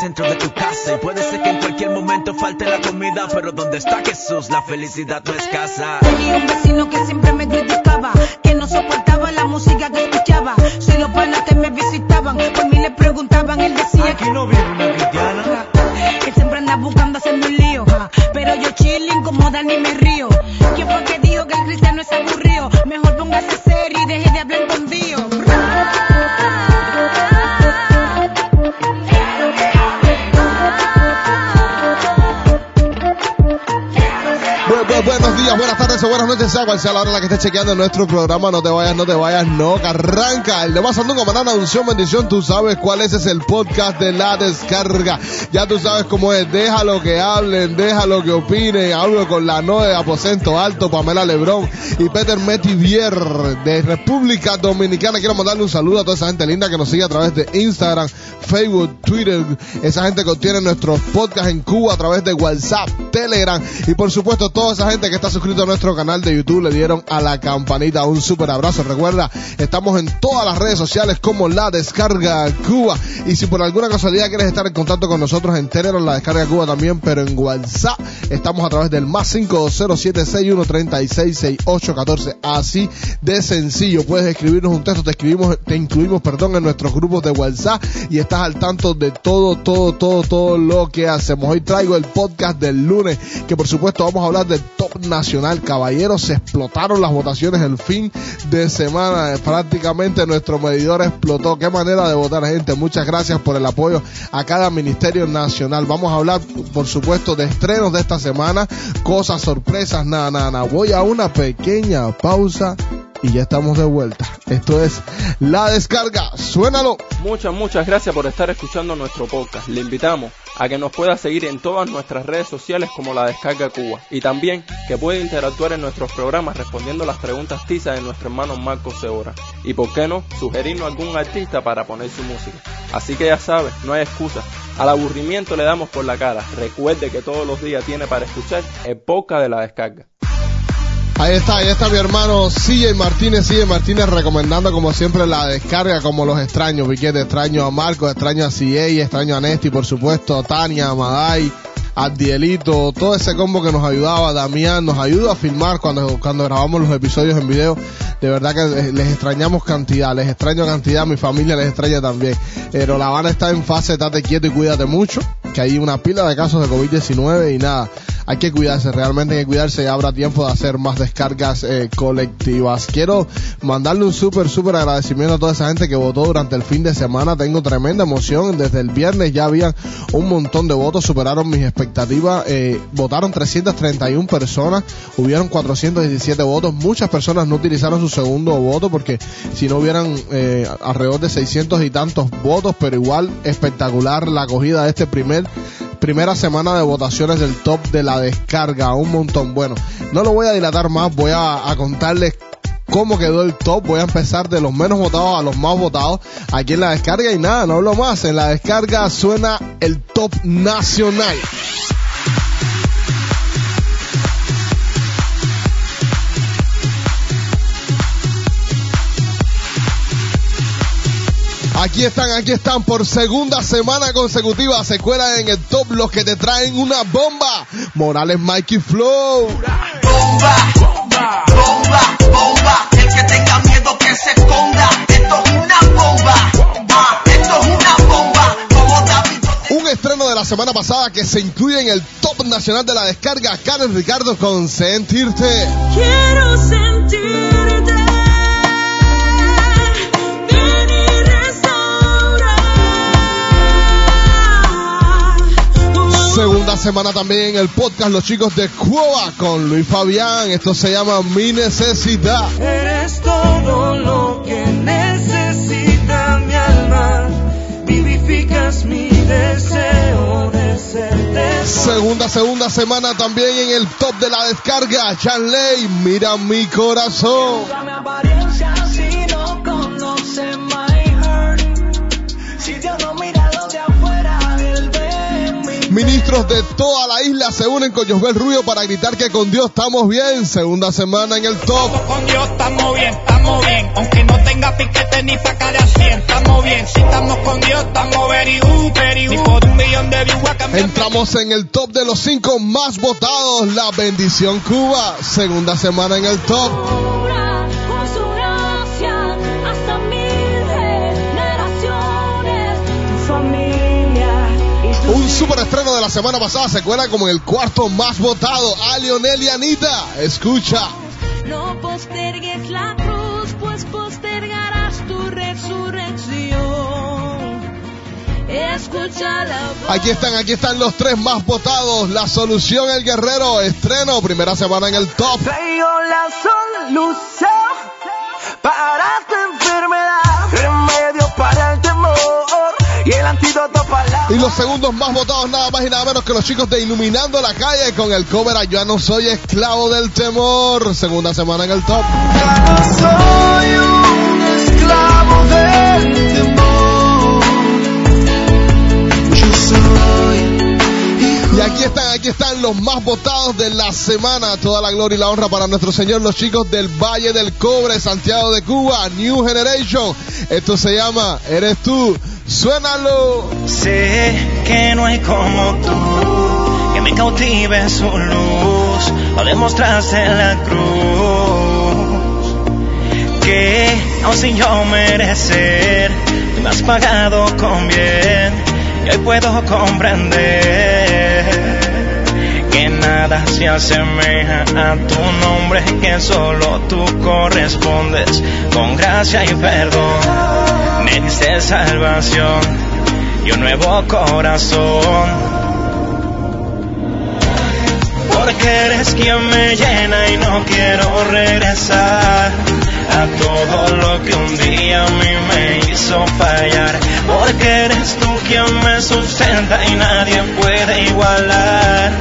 centro de tu casa. Y puede ser que en cualquier momento falte la comida, pero donde está Jesús, la felicidad no escasa. Tenía un vecino que siempre me tardes o buenas noches, sea cual sea la hora en la que estés chequeando nuestro programa. No te vayas, no te vayas, no, que arranca. El de más nunca manana, unción, bendición. Tú sabes cuál es, es el podcast de la descarga. Ya tú sabes cómo es. Déjalo que hablen, déjalo que opinen. Hablo con la no de Aposento Alto, Pamela Lebrón y Peter Metivier de República Dominicana. Quiero mandarle un saludo a toda esa gente linda que nos sigue a través de Instagram, Facebook, Twitter. Esa gente que obtiene nuestros podcasts en Cuba a través de WhatsApp, Telegram y por supuesto toda esa gente que está suscrito a nuestro canal de YouTube le dieron a la campanita un super abrazo. Recuerda, estamos en todas las redes sociales como La Descarga Cuba y si por alguna casualidad quieres estar en contacto con nosotros en Telegram, La Descarga Cuba también, pero en WhatsApp estamos a través del más 520-761-366814. Así de sencillo. Puedes escribirnos un texto, te escribimos, te incluimos, perdón, en nuestros grupos de WhatsApp y estás al tanto de todo, todo, todo, todo lo que hacemos. Hoy traigo el podcast del lunes, que por supuesto vamos a hablar del top nacional. Se explotaron las votaciones el fin de semana. Prácticamente nuestro medidor explotó. Qué manera de votar, gente. Muchas gracias por el apoyo a cada ministerio nacional. Vamos a hablar, por supuesto, de estrenos de esta semana, cosas, sorpresas, nada, nada. Voy a una pequeña pausa y ya estamos de vuelta. Esto es La Descarga. Suénalo. Muchas, muchas gracias por estar escuchando nuestro podcast. Le invitamos a que nos pueda seguir en todas nuestras redes sociales como la Descarga Cuba y también que puede interactuar en nuestros programas respondiendo las preguntas tizas de nuestro hermano Marco Seora y por qué no sugerirnos algún artista para poner su música. Así que ya sabes, no hay excusa. Al aburrimiento le damos por la cara. Recuerde que todos los días tiene para escuchar el podcast de la Descarga. Ahí está, ahí está mi hermano CJ Martínez, CJ Martínez recomendando como siempre la descarga como los extraños, Piquete, extraño a Marco, extraño a CJ, extraño a Nesti, por supuesto, a Tania, a Maday, a Dielito, todo ese combo que nos ayudaba, Damián, nos ayuda a filmar cuando, cuando grabamos los episodios en video, de verdad que les extrañamos cantidad, les extraño cantidad, mi familia les extraña también, pero La Habana está en fase, estate quieto y cuídate mucho, que hay una pila de casos de COVID-19 y nada, hay que cuidarse, realmente hay que cuidarse y habrá tiempo de hacer más descargas eh, colectivas. Quiero mandarle un súper, súper agradecimiento a toda esa gente que votó durante el fin de semana. Tengo tremenda emoción. Desde el viernes ya habían un montón de votos, superaron mis expectativas. Eh, votaron 331 personas, hubieron 417 votos. Muchas personas no utilizaron su segundo voto porque si no hubieran eh, alrededor de 600 y tantos votos, pero igual espectacular la acogida de este primer primera semana de votaciones del top de la descarga, un montón. Bueno, no lo voy a dilatar más, voy a, a contarles cómo quedó el top. Voy a empezar de los menos votados a los más votados aquí en la descarga y nada, no hablo más. En la descarga suena el top nacional. Aquí están, aquí están por segunda semana consecutiva. Se cuelan en el top los que te traen una bomba. Morales, Mikey Flow. bomba, bomba, bomba, bomba. El que tenga miedo que se esconda. Esto es una bomba, ah, esto es una bomba. Como David. Un estreno de la semana pasada que se incluye en el top nacional de la descarga. Karen Ricardo con Sentirte. Quiero sentirte. Segunda semana también en el podcast Los Chicos de Cuba con Luis Fabián. Esto se llama Mi Necesidad. Eres todo lo que necesita mi alma. Vivificas mi deseo de serte. Segunda, segunda semana también en el top de la descarga. Chanley, mira mi corazón. De toda la isla se unen con Josbel Rubio para gritar que con Dios estamos bien. Segunda semana en el top. Con Dios estamos bien, estamos estamos bien. Aunque no tenga piquete ni pa' cara 100, estamos bien. Si estamos con Dios, estamos very good, very good. Ni por un millón de views a cambiar. Entramos en el top de los cinco más votados. La bendición Cuba. Segunda semana en el top. Un super estreno de la semana pasada se cuela como el cuarto más votado. A Lionel y Anita. Escucha. No postergues la cruz, pues postergarás tu resurrección. Escucha la voz. Aquí están, aquí están los tres más votados. La solución, el guerrero. Estreno, primera semana en el top. Traigo la solución para tu enfermedad, remedio para el temor y el antídoto para. Y los segundos más votados, nada más y nada menos que los chicos de Iluminando la Calle con el cover a Ya no soy esclavo del temor. Segunda semana en el top. Ya no soy un esclavo del temor. Y aquí están, aquí están los más votados de la semana. Toda la gloria y la honra para nuestro Señor, los chicos del Valle del Cobre, Santiago de Cuba, New Generation. Esto se llama Eres tú. Suénalo. Sé que no hay como tú, que me cautive su luz, lo demostraste en la cruz. Que aun sin yo merecer, tú me has pagado con bien, y hoy puedo comprender que nada se asemeja a tu nombre, que solo tú correspondes con gracia y perdón. Me diste salvación y un nuevo corazón. Porque eres quien me llena y no quiero regresar a todo lo que un día a mí me hizo fallar. Porque eres tú quien me sustenta y nadie puede igualar.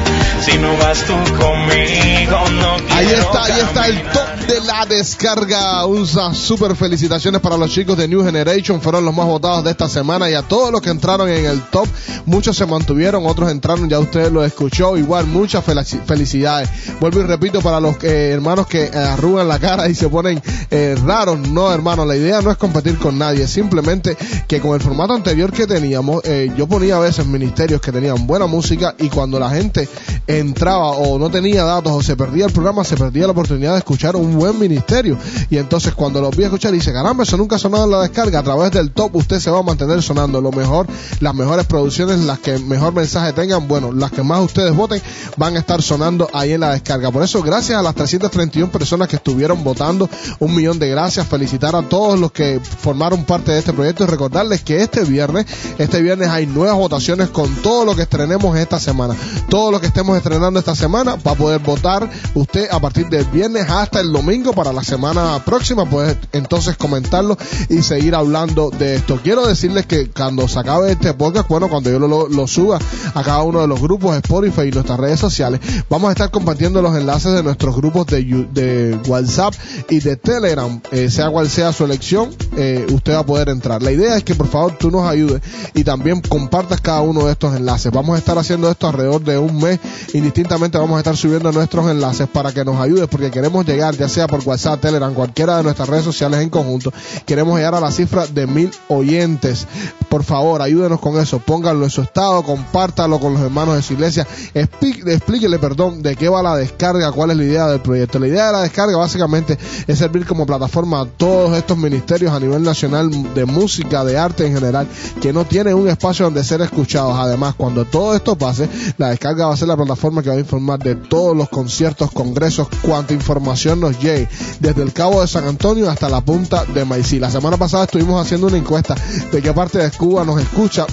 Si no vas tú conmigo, no quiero Ahí está, ahí está el caminar. top de la descarga. Unas super felicitaciones para los chicos de New Generation. Fueron los más votados de esta semana y a todos los que entraron en el top. Muchos se mantuvieron, otros entraron, ya usted lo escuchó. Igual, muchas felici- felicidades. Vuelvo y repito para los eh, hermanos que eh, arrugan la cara y se ponen eh, raros. No, hermano, la idea no es competir con nadie. Simplemente que con el formato anterior que teníamos, yo ponía a veces ministerios que tenían buena música y cuando la gente entraba o no tenía datos o se perdía el programa, se perdía la oportunidad de escuchar un buen ministerio. Y entonces cuando los vi escuchar, dice, caramba, eso nunca ha sonado en la descarga. A través del top usted se va a mantener sonando lo mejor, las mejores producciones, las que mejor mensaje tengan, bueno, las que más ustedes voten, van a estar sonando ahí en la descarga. Por eso, gracias a las 331 personas que estuvieron votando, un millón de gracias. Felicitar a todos los que formaron parte de este proyecto y recordarles que este viernes, este viernes hay nuevas votaciones con todo lo que estrenemos esta semana. Todo lo que estemos estrenando esta semana va a poder votar usted a partir del viernes hasta el domingo para la semana próxima. Puede entonces comentarlo y seguir hablando de esto. Quiero decirles que cuando se acabe este podcast, bueno, cuando yo lo, suba a cada uno de los grupos Spotify y nuestras redes sociales, vamos a estar compartiendo los enlaces de nuestros grupos de WhatsApp y de Telegram, Eh, sea cual sea su elección, eh, usted va a poder entrar. La idea es que por favor tú nos ayudes y también compartas cada uno de estos enlaces. Vamos a estar haciendo esto alrededor de un mes. Indistintamente vamos a estar subiendo nuestros enlaces para que nos ayudes porque queremos llegar, ya sea por WhatsApp, Telegram, cualquiera de nuestras redes sociales en conjunto. Queremos llegar a la cifra de mil oyentes. Por favor, ayúdenos con eso. Pónganlo en su estado, compártalo con los hermanos de su iglesia. Expí- explíquele, perdón, de qué va la descarga, cuál es la idea del proyecto. La idea de la descarga básicamente es servir como plataforma a todos estos ministerios a nivel nacional de música, de arte en general, que no tienen un espacio donde ser escuchados. Además, cuando todo esto pase, la descarga va a ser la plataforma que va a informar de todos los conciertos, congresos, cuanta información nos llegue, desde el Cabo de San Antonio hasta la punta de Maicí. La semana pasada estuvimos haciendo una encuesta de qué parte de Cuba nos escucha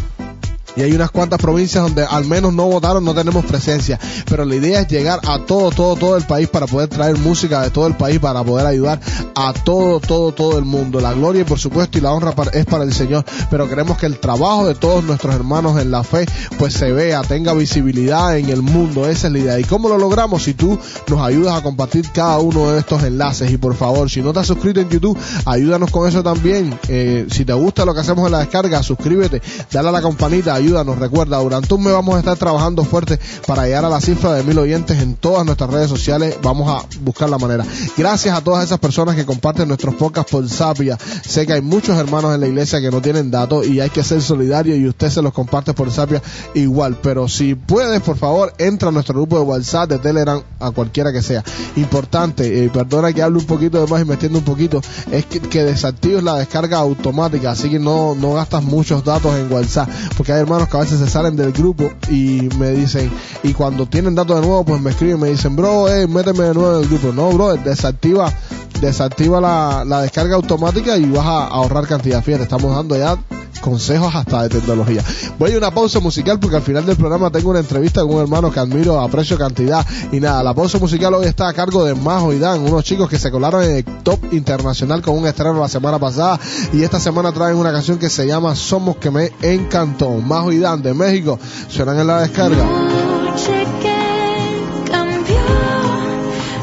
y hay unas cuantas provincias donde al menos no votaron, no tenemos presencia. Pero la idea es llegar a todo, todo, todo el país para poder traer música de todo el país, para poder ayudar a todo, todo, todo el mundo. La gloria por supuesto y la honra es para el Señor. Pero queremos que el trabajo de todos nuestros hermanos en la fe pues se vea, tenga visibilidad en el mundo. Esa es la idea. ¿Y cómo lo logramos? Si tú nos ayudas a compartir cada uno de estos enlaces. Y por favor, si no te has suscrito en YouTube, ayúdanos con eso también. Eh, si te gusta lo que hacemos en la descarga, suscríbete, dale a la campanita, ayúdanos. Recuerda, durante un mes vamos a estar trabajando fuerte para llegar a la cifra de mil oyentes en todas nuestras redes sociales. Vamos a buscar la manera. Gracias a todas esas personas que comparten nuestros podcasts por Sapia. Sé que hay muchos hermanos en la iglesia que no tienen datos y hay que ser solidario y usted se los comparte por Sapia igual. Pero si puedes, por favor, entra a nuestro grupo de WhatsApp, de Telegram, a cualquiera que sea. Importante, eh, perdona que hable un poquito de más y me extiendo un poquito, es que, que desactives la descarga automática, así que no, no gastas muchos datos en WhatsApp, porque hay hermanos que a veces se salen del grupo y me dicen, y cuando tienen datos de nuevo, pues me escriben, me dicen, bro, eh, méteme de nuevo en el grupo. No, bro, desactiva desactiva la, la descarga automática y vas a ahorrar cantidad. Fíjate, estamos dando ya consejos hasta de tecnología. Voy a una pausa musical porque al final del programa tengo una entrevista con un hermano que admiro, aprecio cantidad. Y nada, la pausa musical hoy está a cargo de Majo y Dan, unos chicos que se colaron en el top internacional con un estreno la semana pasada. Y esta semana traen una canción que se llama Somos que me encantó. Majo y Dan de México suenan en la descarga. Noche que cambió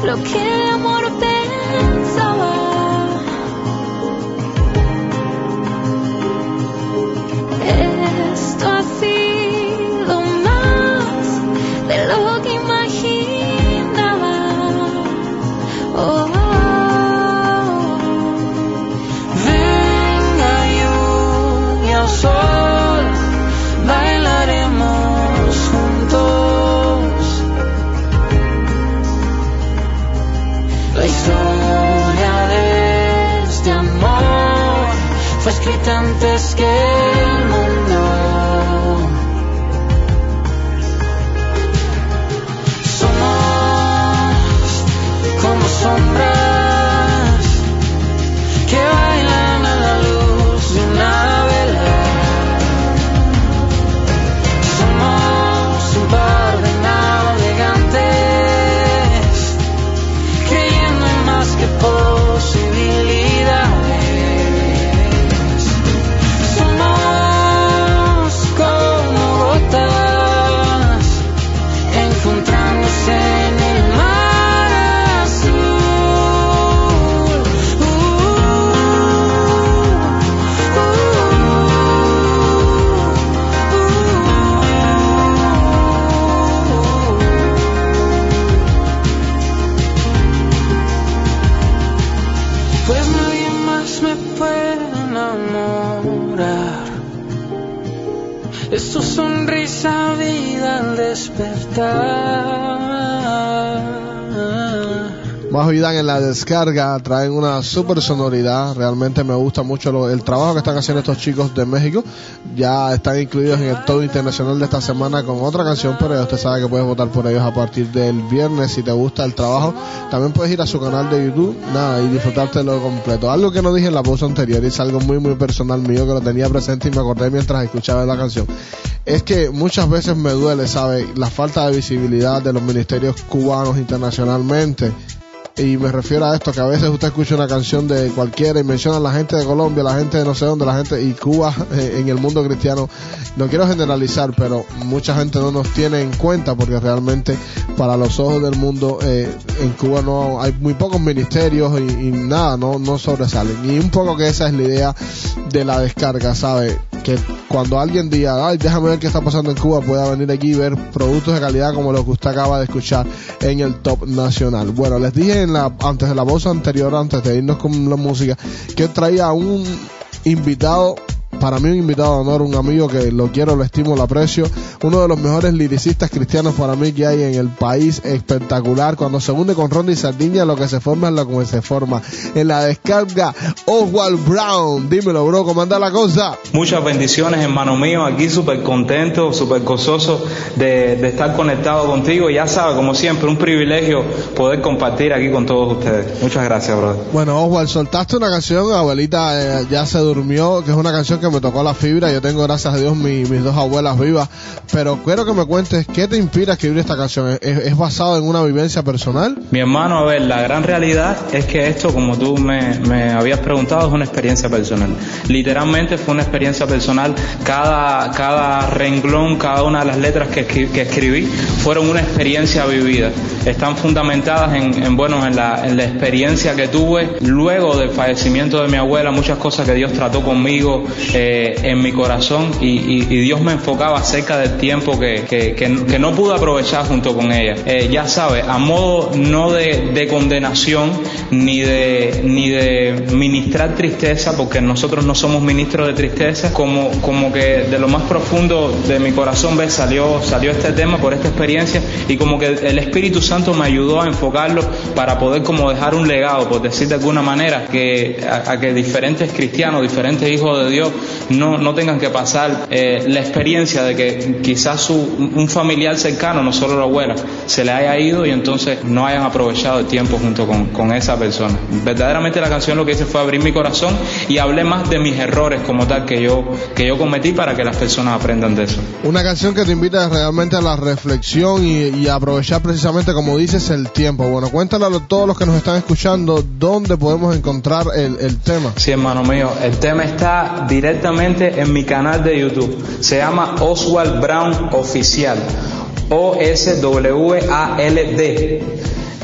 lo que de En la descarga traen una super sonoridad. Realmente me gusta mucho lo- el trabajo que están haciendo estos chicos de México. Ya están incluidos en el top internacional de esta semana con otra canción, pero ya usted sabe que puedes votar por ellos a partir del viernes si te gusta el trabajo. También puedes ir a su canal de YouTube, y disfrutártelo completo. Algo que no dije en la pausa anterior y es algo muy, muy personal mío que lo tenía presente y me acordé mientras escuchaba la canción. Es que muchas veces me duele, ¿sabe? La falta de visibilidad de los ministerios cubanos internacionalmente. Y me refiero a esto, que a veces usted escucha una canción de cualquiera y menciona a la gente de Colombia, la gente de no sé dónde, la gente y Cuba eh, en el mundo cristiano. No quiero generalizar, pero mucha gente no nos tiene en cuenta porque realmente para los ojos del mundo eh, en Cuba no hay muy pocos ministerios y, y nada, no, no sobresalen. Y un poco que esa es la idea de la descarga, ¿sabe? Que cuando alguien diga, ay, déjame ver qué está pasando en Cuba, pueda venir aquí y ver productos de calidad como lo que usted acaba de escuchar en el top nacional. Bueno, les dije en la, antes de la voz anterior, antes de irnos con la música, que traía un invitado para mí un invitado de honor, un amigo que lo quiero, lo estimo, lo aprecio, uno de los mejores liricistas cristianos para mí que hay en el país, espectacular, cuando se une con Ronnie Sardiña lo que se forma es lo que se forma. En la descarga, Oswald Brown, dímelo bro, ¿cómo anda la cosa? Muchas bendiciones, hermano mío. Aquí súper contento, súper gozoso de, de estar conectado contigo. Ya sabes, como siempre, un privilegio poder compartir aquí con todos ustedes. Muchas gracias, brother. Bueno, Oswald, soltaste una canción, abuelita eh, ya se durmió, que es una canción que me tocó la fibra. Yo tengo, gracias a Dios, mi- mis dos abuelas vivas. Pero quiero que me cuentes, ¿qué te inspira a escribir esta canción? ¿Es, es basado en una vivencia personal? Mi hermano, a ver, la gran realidad es que esto, como tú me, me habías preguntado, es una experiencia personal. Literalmente fue una experiencia personal. Cada, cada renglón, cada una de las letras que, que escribí fueron una experiencia vivida. Están fundamentadas en, en, bueno, en la, en la experiencia que tuve luego del fallecimiento de mi abuela, muchas cosas que Dios trató conmigo, eh, eh, en mi corazón y, y- Dios me enfocaba acerca del tiempo que, que- no pude aprovechar junto con ella. Eh, ya sabes, a modo no de, de condenación ni de, ni de ministrar tristeza, porque nosotros no somos ministros de tristeza, como, como que de lo más profundo de mi corazón ¿ves? salió, salió este tema por esta experiencia y como que el Espíritu Santo me ayudó a enfocarlo para poder como dejar un legado, por decir de alguna manera, que a que diferentes cristianos, diferentes hijos de Dios no, no tengan que pasar eh, la experiencia de que quizás su, un familiar cercano, no solo la abuela, se le haya ido y entonces no hayan aprovechado el tiempo junto con, con esa persona. Verdaderamente la canción lo que hice fue abrir mi corazón y hablé más de mis errores como tal que yo, que yo cometí para que las personas aprendan de eso. Una canción que te invita realmente a la reflexión y, y a aprovechar precisamente, como dices, el tiempo. Bueno, cuéntale a todos los que nos están escuchando dónde podemos encontrar el, el tema. Sí, hermano mío, el tema está directamente en mi canal de YouTube. Se llama Oswald Brown Oficial. O-S-W-A-L-D.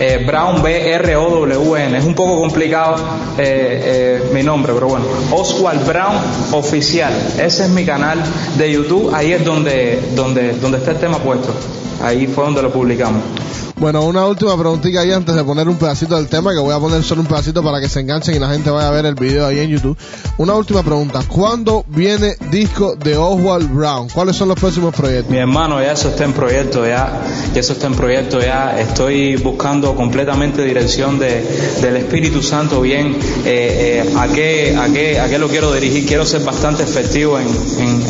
Eh, Brown B-R-O-W-N. Es un poco complicado eh, eh, mi nombre, pero bueno. Oswald Brown Oficial. Ese es mi canal de YouTube. Ahí es donde, donde, donde está el tema puesto. Ahí fue donde lo publicamos. Bueno, una última preguntita ahí antes de poner un pedacito del tema, que voy a poner solo un pedacito para que se enganchen y la gente vaya a ver el video ahí en YouTube. Una última pregunta. ¿Cuándo viene disco de Oswald Brown? ¿Cuáles son los próximos proyectos? Mi hermano, ya eso está en proyecto, ya, ya eso está en proyecto, ya estoy buscando completamente dirección de, del Espíritu Santo, bien, eh, eh, a, qué, a, qué, a qué lo quiero dirigir, quiero ser bastante efectivo en,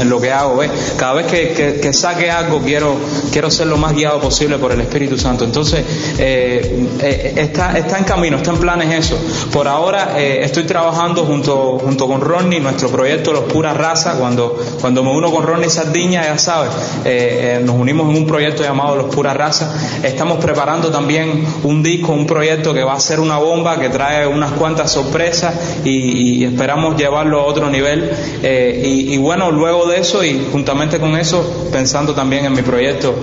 en, lo que hago, ¿ves? Cada vez que, que, que saque algo quiero, quiero ser lo más guiado posible por el Espíritu Santo. Entonces, eh, eh, está, está en camino, está en planes eso. Por ahora eh, estoy trabajando junto, junto con Ronnie, nuestro proyecto Los Pura Raza, cuando, cuando me uno con Ronnie Sardiña, ya sabes, nos unimos en un proyecto llamado Los Pura Raza. Estamos preparando también un disco, un proyecto que va a ser una bomba, que trae unas cuantas sorpresas y, esperamos llevarlo a otro nivel. Y, bueno, luego de eso y juntamente con eso, pensando también en mi proyecto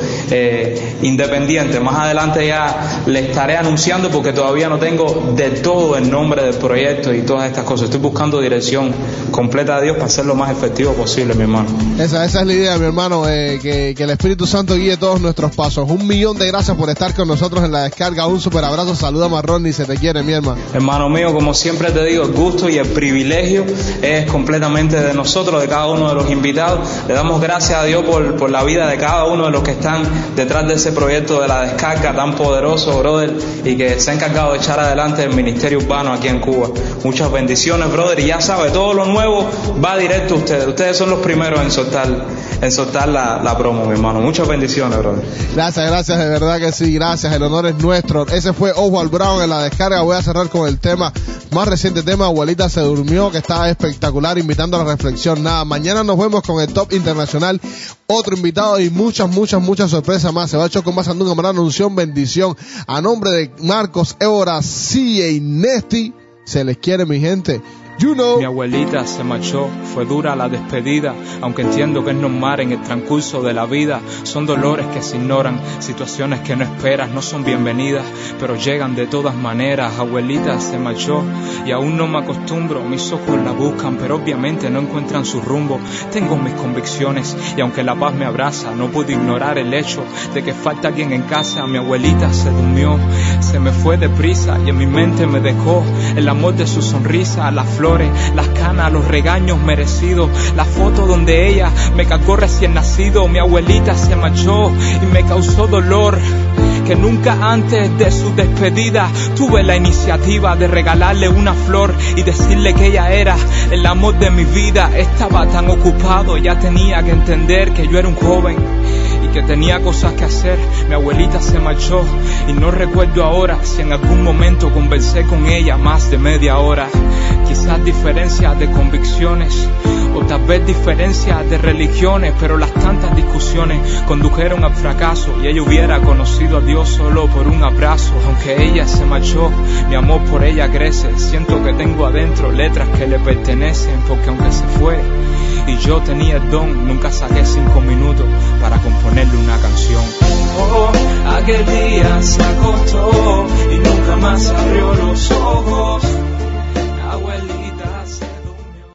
independiente, más adelante ya le estaré anunciando porque todavía no tengo de todo el nombre del proyecto y todas estas cosas. Estoy buscando dirección completa de Dios para ser lo más efectivo posible, mi hermano. Esa, esa es la idea, mi hermano, eh, que, que el Espíritu Santo guíe todos nuestros pasos. Un millón de gracias por estar con nosotros en la descarga. Un super abrazo, saluda Marrón y se te quiere, mi hermano. Hermano mío, como siempre te digo, el gusto y el privilegio es completamente de nosotros, de cada uno de los invitados. Le damos gracias a Dios por, por la vida de cada uno de los que están detrás de ese proyecto de la descarga tan poderoso, brother, y que se ha encargado de echar adelante el ministerio urbano aquí en Cuba. Muchas bendiciones, brother, y ya sabe, todo lo nuevo va directo a ustedes. Ustedes son los primeros en soltar, en soltar la, la promo, mi hermano. Muchas bendiciones, brother. Gracias, gracias, de verdad que sí, gracias, el honor es nuestro. Ese fue Oswald Brown en la descarga. Voy a cerrar con el tema, más reciente tema, Abuelita se durmió, que está espectacular, invitando a la reflexión. Nada, mañana nos vemos con el top internacional, otro invitado y muchas, muchas, muchas sorpresas más. Se va a echar con más andunga, anunción, bendición. A nombre de Marcos, Évora, y Nesti, se les quiere, mi gente. Mi abuelita se marchó, fue dura la despedida, aunque entiendo que es normal en el transcurso de la vida. Son dolores que se ignoran, situaciones que no esperas, no son bienvenidas, pero llegan de todas maneras. Abuelita se marchó y aún no me acostumbro, mis ojos la buscan, pero obviamente no encuentran su rumbo. Tengo mis convicciones y aunque la paz me abraza, no puedo ignorar el hecho de que falta alguien en casa. Mi abuelita se durmió, se me fue deprisa y en mi mente me dejó el amor de su sonrisa, las las canas, los regaños merecidos, la foto donde ella me cargó recién nacido, mi abuelita se marchó y me causó dolor que nunca antes de su despedida tuve la iniciativa de regalarle una flor y decirle que ella era el amor de mi vida. Estaba tan ocupado, ya tenía que entender que yo era un joven y que tenía cosas que hacer. Mi abuelita se marchó y no recuerdo ahora si en algún momento conversé con ella más de media hora. Quizás diferencias de convicciones o tal vez diferencias de religiones, pero las tantas discusiones condujeron al fracaso y ella hubiera conocido a Dios solo por un abrazo. Aunque ella se marchó, mi amor por ella crece. Siento que tengo adentro letras que le pertenecen, porque aunque se fue y yo tenía el don, nunca saqué cinco minutos para una canción. Oh, aquel día se acostó y nunca más abrió los ojos.